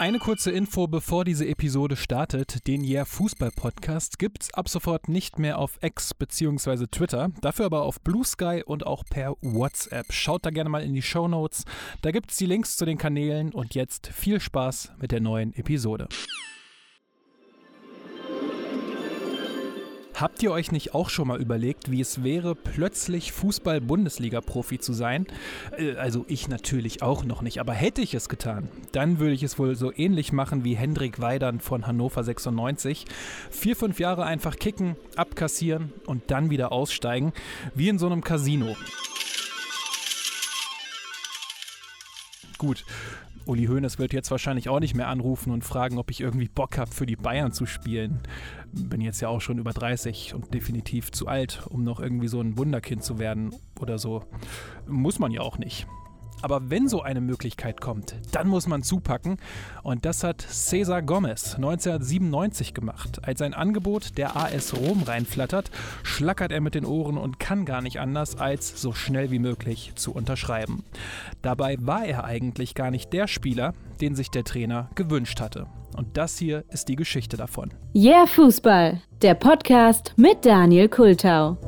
Eine kurze Info, bevor diese Episode startet. Den Yeah Fußball Podcast gibt's ab sofort nicht mehr auf X bzw. Twitter, dafür aber auf Blue Sky und auch per WhatsApp. Schaut da gerne mal in die Show Notes. Da gibt's die Links zu den Kanälen und jetzt viel Spaß mit der neuen Episode. Habt ihr euch nicht auch schon mal überlegt, wie es wäre, plötzlich Fußball-Bundesliga-Profi zu sein? Äh, also ich natürlich auch noch nicht, aber hätte ich es getan, dann würde ich es wohl so ähnlich machen wie Hendrik Weidern von Hannover 96. Vier, fünf Jahre einfach kicken, abkassieren und dann wieder aussteigen, wie in so einem Casino. Gut, Uli Hoeneß wird jetzt wahrscheinlich auch nicht mehr anrufen und fragen, ob ich irgendwie Bock habe, für die Bayern zu spielen. Bin jetzt ja auch schon über 30 und definitiv zu alt, um noch irgendwie so ein Wunderkind zu werden oder so. Muss man ja auch nicht. Aber wenn so eine Möglichkeit kommt, dann muss man zupacken. Und das hat Cesar Gomez 1997 gemacht. Als sein Angebot der AS Rom reinflattert, schlackert er mit den Ohren und kann gar nicht anders, als so schnell wie möglich zu unterschreiben. Dabei war er eigentlich gar nicht der Spieler, den sich der Trainer gewünscht hatte. Und das hier ist die Geschichte davon. Yeah Fußball, der Podcast mit Daniel Kultau.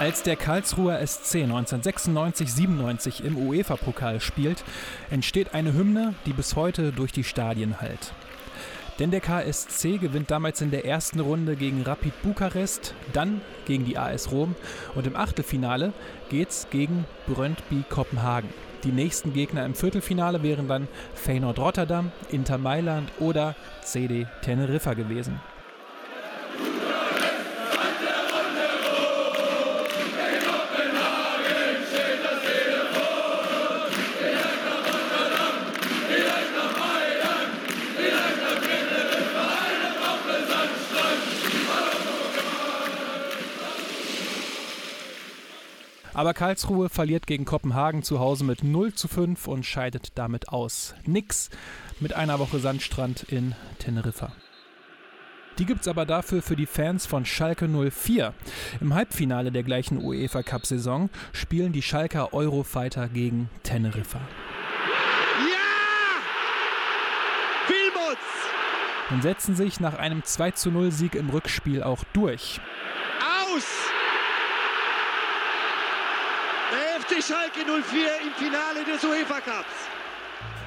Als der Karlsruher SC 1996-97 im UEFA-Pokal spielt, entsteht eine Hymne, die bis heute durch die Stadien hallt. Denn der KSC gewinnt damals in der ersten Runde gegen Rapid Bukarest, dann gegen die AS Rom und im Achtelfinale geht's gegen Brøndby Kopenhagen. Die nächsten Gegner im Viertelfinale wären dann Feyenoord Rotterdam, Inter Mailand oder CD Teneriffa gewesen. Aber Karlsruhe verliert gegen Kopenhagen zu Hause mit 0 zu 5 und scheidet damit aus. Nix mit einer Woche Sandstrand in Teneriffa. Die gibt's aber dafür für die Fans von Schalke 04. Im Halbfinale der gleichen UEFA Cup Saison spielen die Schalker Eurofighter gegen Teneriffa. Ja! Wilmots! Und setzen sich nach einem 2 zu 0 Sieg im Rückspiel auch durch. Aus! FC Schalke 04 im Finale des UEFA Cups.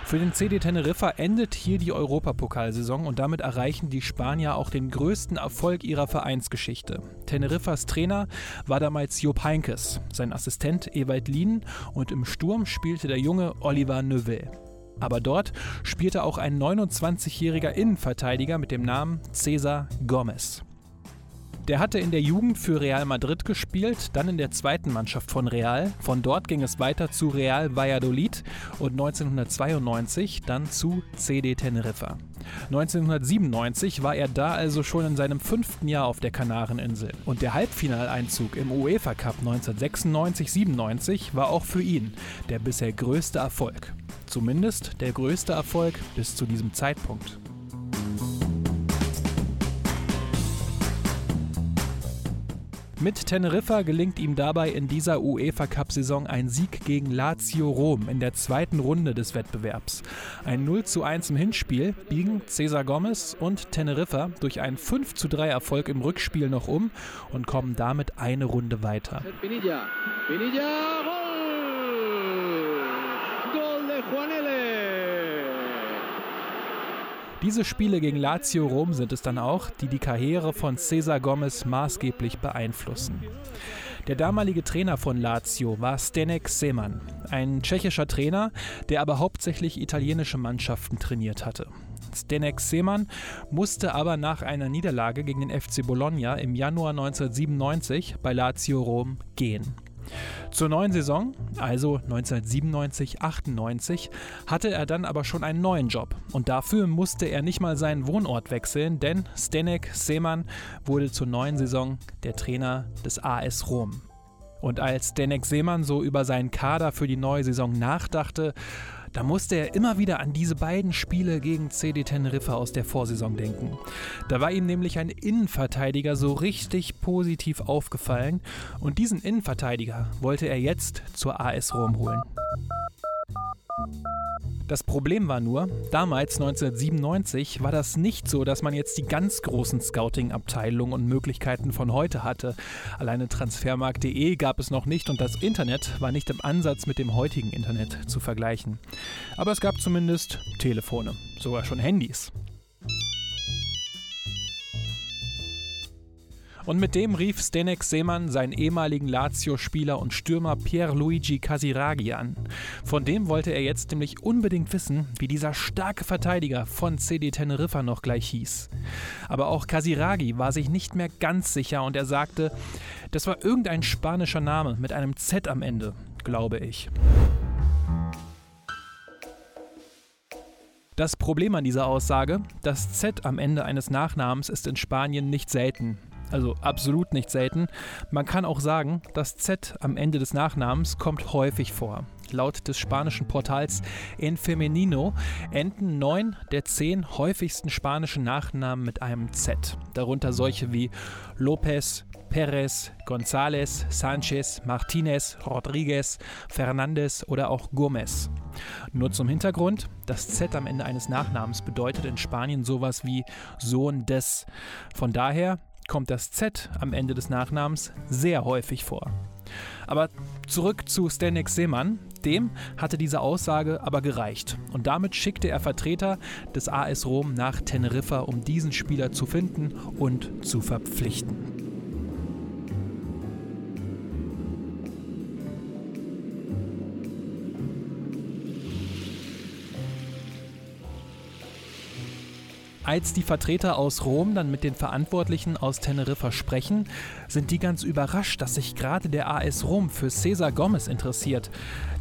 Für den CD Teneriffa endet hier die Europapokalsaison und damit erreichen die Spanier auch den größten Erfolg ihrer Vereinsgeschichte. Teneriffas Trainer war damals Jupp Heinkes, sein Assistent Ewald Lien und im Sturm spielte der junge Oliver Neuville. Aber dort spielte auch ein 29-jähriger Innenverteidiger mit dem Namen Cesar Gomez. Der hatte in der Jugend für Real Madrid gespielt, dann in der zweiten Mannschaft von Real. Von dort ging es weiter zu Real Valladolid und 1992 dann zu CD Teneriffa. 1997 war er da also schon in seinem fünften Jahr auf der Kanareninsel. Und der Halbfinaleinzug im UEFA Cup 1996-97 war auch für ihn der bisher größte Erfolg. Zumindest der größte Erfolg bis zu diesem Zeitpunkt. Mit Teneriffa gelingt ihm dabei in dieser UEFA Cup-Saison ein Sieg gegen Lazio Rom in der zweiten Runde des Wettbewerbs. Ein 0 zu 1 im Hinspiel biegen Cesar Gomez und Teneriffa durch einen 5 zu 3 Erfolg im Rückspiel noch um und kommen damit eine Runde weiter. Pinilla. Pinilla. Diese Spiele gegen Lazio Rom sind es dann auch, die die Karriere von Cesar Gomez maßgeblich beeinflussen. Der damalige Trainer von Lazio war Stenek Seman, ein tschechischer Trainer, der aber hauptsächlich italienische Mannschaften trainiert hatte. Stenek Seman musste aber nach einer Niederlage gegen den FC Bologna im Januar 1997 bei Lazio Rom gehen. Zur neuen Saison, also 1997-98, hatte er dann aber schon einen neuen Job und dafür musste er nicht mal seinen Wohnort wechseln, denn Stenek Seemann wurde zur neuen Saison der Trainer des AS Rom. Und als Denek Seemann so über seinen Kader für die neue Saison nachdachte, da musste er immer wieder an diese beiden Spiele gegen CD Teneriffa aus der Vorsaison denken. Da war ihm nämlich ein Innenverteidiger so richtig positiv aufgefallen und diesen Innenverteidiger wollte er jetzt zur AS Rom holen. Das Problem war nur, damals 1997 war das nicht so, dass man jetzt die ganz großen Scouting-Abteilungen und Möglichkeiten von heute hatte. Alleine transfermarkt.de gab es noch nicht und das Internet war nicht im Ansatz mit dem heutigen Internet zu vergleichen. Aber es gab zumindest Telefone, sogar schon Handys. Und mit dem rief Stenek Seemann seinen ehemaligen Lazio-Spieler und Stürmer Pierluigi Casiraghi an. Von dem wollte er jetzt nämlich unbedingt wissen, wie dieser starke Verteidiger von CD Teneriffa noch gleich hieß. Aber auch Casiraghi war sich nicht mehr ganz sicher und er sagte, das war irgendein spanischer Name mit einem Z am Ende, glaube ich. Das Problem an dieser Aussage, das Z am Ende eines Nachnamens ist in Spanien nicht selten also absolut nicht selten. Man kann auch sagen, das Z am Ende des Nachnamens kommt häufig vor. Laut des spanischen Portals En Femenino enden neun der zehn häufigsten spanischen Nachnamen mit einem Z. Darunter solche wie López, Pérez, González, Sánchez, Martínez, Rodríguez, Fernández oder auch Gómez. Nur zum Hintergrund, das Z am Ende eines Nachnamens bedeutet in Spanien sowas wie Sohn des. Von daher kommt das Z am Ende des Nachnamens sehr häufig vor. Aber zurück zu Stanek Seemann. Dem hatte diese Aussage aber gereicht. Und damit schickte er Vertreter des AS Rom nach Teneriffa, um diesen Spieler zu finden und zu verpflichten. Als die Vertreter aus Rom dann mit den Verantwortlichen aus Teneriffa sprechen, sind die ganz überrascht, dass sich gerade der AS Rom für Cesar Gomez interessiert.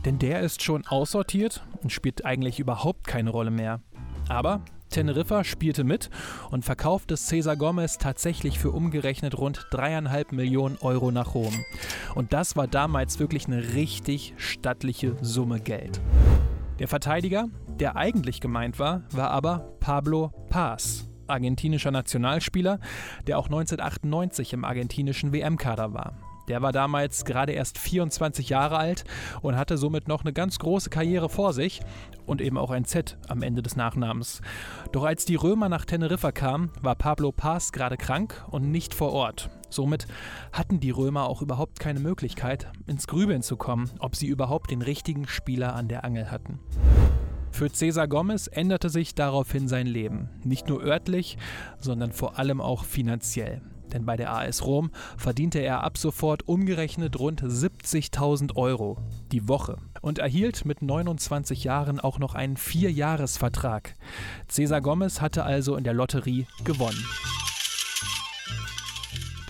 Denn der ist schon aussortiert und spielt eigentlich überhaupt keine Rolle mehr. Aber Teneriffa spielte mit und verkaufte Cesar Gomez tatsächlich für umgerechnet rund dreieinhalb Millionen Euro nach Rom. Und das war damals wirklich eine richtig stattliche Summe Geld. Der Verteidiger, der eigentlich gemeint war, war aber Pablo Paz, argentinischer Nationalspieler, der auch 1998 im argentinischen WM-Kader war. Der war damals gerade erst 24 Jahre alt und hatte somit noch eine ganz große Karriere vor sich und eben auch ein Z am Ende des Nachnamens. Doch als die Römer nach Teneriffa kamen, war Pablo Paz gerade krank und nicht vor Ort. Somit hatten die Römer auch überhaupt keine Möglichkeit, ins Grübeln zu kommen, ob sie überhaupt den richtigen Spieler an der Angel hatten. Für Cesar Gomez änderte sich daraufhin sein Leben, nicht nur örtlich, sondern vor allem auch finanziell. Denn bei der AS Rom verdiente er ab sofort umgerechnet rund 70.000 Euro die Woche und erhielt mit 29 Jahren auch noch einen Vierjahresvertrag. Cesar Gomez hatte also in der Lotterie gewonnen.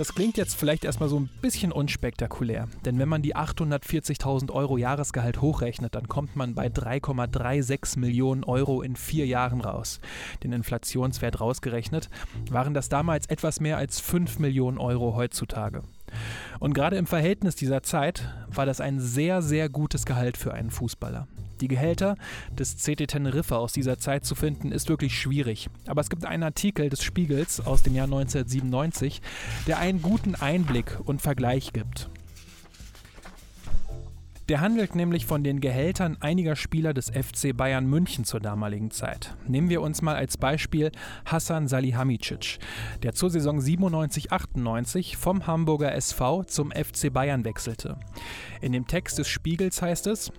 Das klingt jetzt vielleicht erstmal so ein bisschen unspektakulär, denn wenn man die 840.000 Euro Jahresgehalt hochrechnet, dann kommt man bei 3,36 Millionen Euro in vier Jahren raus. Den Inflationswert rausgerechnet waren das damals etwas mehr als 5 Millionen Euro heutzutage. Und gerade im Verhältnis dieser Zeit war das ein sehr, sehr gutes Gehalt für einen Fußballer. Die Gehälter des CT Teneriffa aus dieser Zeit zu finden, ist wirklich schwierig. Aber es gibt einen Artikel des Spiegels aus dem Jahr 1997, der einen guten Einblick und Vergleich gibt. Der handelt nämlich von den Gehältern einiger Spieler des FC Bayern München zur damaligen Zeit. Nehmen wir uns mal als Beispiel Hassan Salihamidzic, der zur Saison 97-98 vom Hamburger SV zum FC Bayern wechselte. In dem Text des Spiegels heißt es,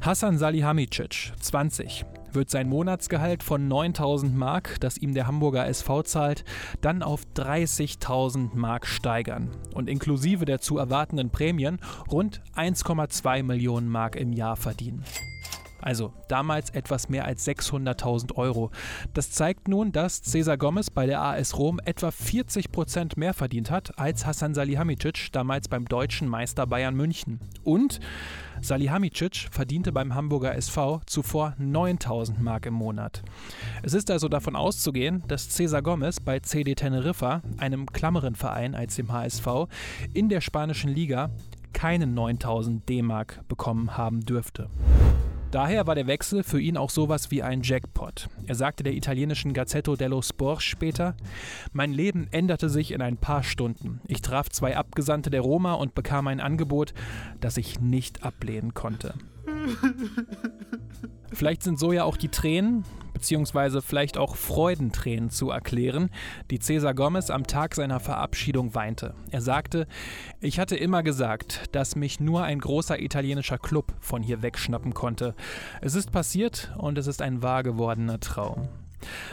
Hassan Salihamidzic, 20, wird sein Monatsgehalt von 9000 Mark, das ihm der Hamburger SV zahlt, dann auf 30.000 Mark steigern und inklusive der zu erwartenden Prämien rund 1,2 Millionen Mark im Jahr verdienen. Also damals etwas mehr als 600.000 Euro. Das zeigt nun, dass Cesar Gomez bei der AS Rom etwa 40 Prozent mehr verdient hat als Hasan Salihamidzic damals beim deutschen Meister Bayern München. Und Salihamidzic verdiente beim Hamburger SV zuvor 9000 Mark im Monat. Es ist also davon auszugehen, dass Cesar Gomez bei CD Teneriffa, einem klammeren Verein als dem HSV, in der spanischen Liga keinen 9000 D-Mark bekommen haben dürfte. Daher war der Wechsel für ihn auch sowas wie ein Jackpot. Er sagte der italienischen Gazzetto dello Sport später: Mein Leben änderte sich in ein paar Stunden. Ich traf zwei Abgesandte der Roma und bekam ein Angebot, das ich nicht ablehnen konnte. Vielleicht sind so ja auch die Tränen, beziehungsweise vielleicht auch Freudentränen zu erklären, die Cesar Gomez am Tag seiner Verabschiedung weinte. Er sagte, ich hatte immer gesagt, dass mich nur ein großer italienischer Club von hier wegschnappen konnte. Es ist passiert und es ist ein wahr gewordener Traum.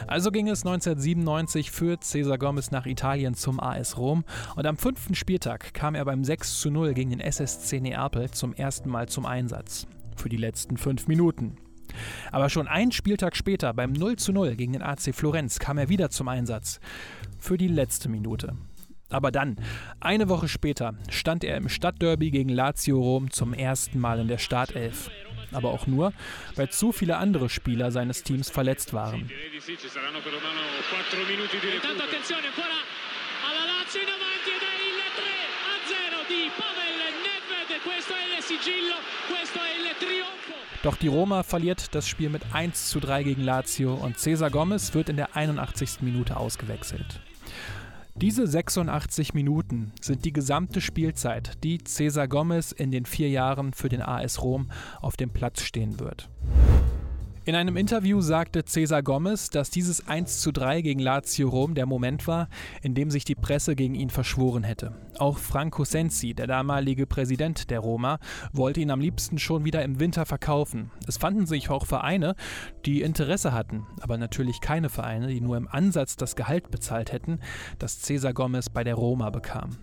Also ging es 1997 für Cesar Gomez nach Italien zum AS Rom und am fünften Spieltag kam er beim 6 zu 0 gegen den SSC Neapel zum ersten Mal zum Einsatz. Für die letzten fünf Minuten. Aber schon einen Spieltag später, beim 0 zu 0 gegen den AC Florenz, kam er wieder zum Einsatz. Für die letzte Minute. Aber dann, eine Woche später, stand er im Stadtderby gegen Lazio Rom zum ersten Mal in der Startelf. Aber auch nur, weil zu viele andere Spieler seines Teams verletzt waren. Questo è il sigillo, questo è il trionfo. Doch die Roma verliert das Spiel mit 1 zu 3 gegen Lazio und Cesar Gomez wird in der 81. Minute ausgewechselt. Diese 86 Minuten sind die gesamte Spielzeit, die Cesar Gomez in den vier Jahren für den AS Rom auf dem Platz stehen wird. In einem Interview sagte Cesar Gomez, dass dieses 1 zu 3 gegen Lazio Rom der Moment war, in dem sich die Presse gegen ihn verschworen hätte. Auch Franco Sensi, der damalige Präsident der Roma, wollte ihn am liebsten schon wieder im Winter verkaufen. Es fanden sich auch Vereine, die Interesse hatten, aber natürlich keine Vereine, die nur im Ansatz das Gehalt bezahlt hätten, das Cesar Gomez bei der Roma bekam.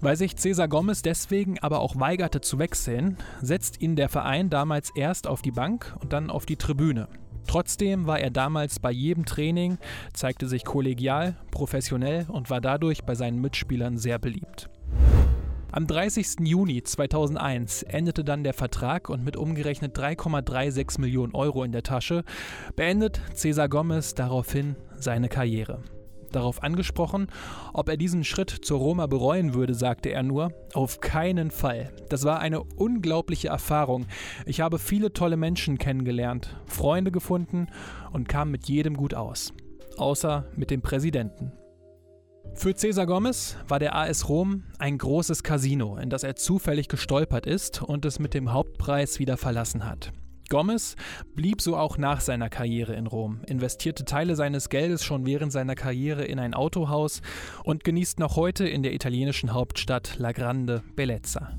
Weil sich Cesar Gomez deswegen aber auch weigerte zu wechseln, setzt ihn der Verein damals erst auf die Bank und dann auf die Tribüne. Trotzdem war er damals bei jedem Training, zeigte sich kollegial, professionell und war dadurch bei seinen Mitspielern sehr beliebt. Am 30. Juni 2001 endete dann der Vertrag und mit umgerechnet 3,36 Millionen Euro in der Tasche beendet Cesar Gomez daraufhin seine Karriere. Darauf angesprochen, ob er diesen Schritt zur Roma bereuen würde, sagte er nur, auf keinen Fall. Das war eine unglaubliche Erfahrung. Ich habe viele tolle Menschen kennengelernt, Freunde gefunden und kam mit jedem gut aus. Außer mit dem Präsidenten. Für Cesar Gomez war der AS Rom ein großes Casino, in das er zufällig gestolpert ist und es mit dem Hauptpreis wieder verlassen hat. Gomez blieb so auch nach seiner Karriere in Rom, investierte Teile seines Geldes schon während seiner Karriere in ein Autohaus und genießt noch heute in der italienischen Hauptstadt La Grande Bellezza.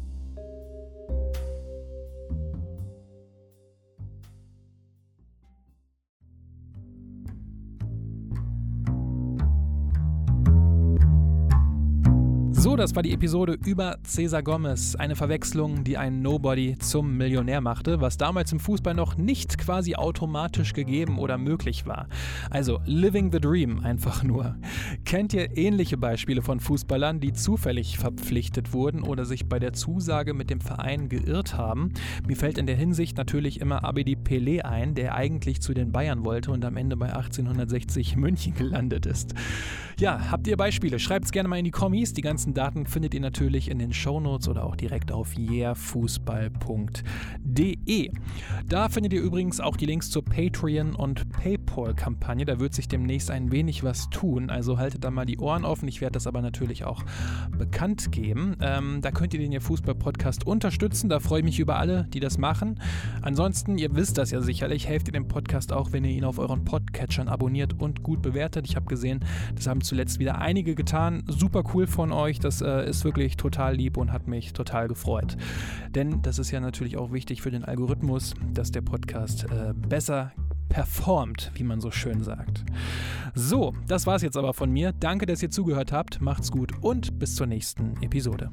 So, das war die Episode über Cesar Gomez. Eine Verwechslung, die einen Nobody zum Millionär machte, was damals im Fußball noch nicht quasi automatisch gegeben oder möglich war. Also Living the Dream einfach nur. Kennt ihr ähnliche Beispiele von Fußballern, die zufällig verpflichtet wurden oder sich bei der Zusage mit dem Verein geirrt haben? Mir fällt in der Hinsicht natürlich immer Abedi Pelé ein, der eigentlich zu den Bayern wollte und am Ende bei 1860 München gelandet ist. Ja, habt ihr Beispiele? Schreibt es gerne mal in die Kommis. Die ganzen Daten findet ihr natürlich in den Shownotes oder auch direkt auf yeahfußball.de. Da findet ihr übrigens auch die Links zur Patreon- und PayPal-Kampagne. Da wird sich demnächst ein wenig was tun. Also haltet da mal die Ohren offen. Ich werde das aber natürlich auch bekannt geben. Ähm, da könnt ihr den Fußball-Podcast unterstützen. Da freue ich mich über alle, die das machen. Ansonsten, ihr wisst das ja sicherlich, helft ihr dem Podcast auch, wenn ihr ihn auf euren Podcatchern abonniert und gut bewertet. Ich habe gesehen, das haben zuletzt wieder einige getan. Super cool von euch. Das äh, ist wirklich total lieb und hat mich total gefreut. Denn das ist ja natürlich auch wichtig für den Algorithmus, dass der Podcast äh, besser performt, wie man so schön sagt. So, das war es jetzt aber von mir. Danke, dass ihr zugehört habt. Macht's gut und bis zur nächsten Episode.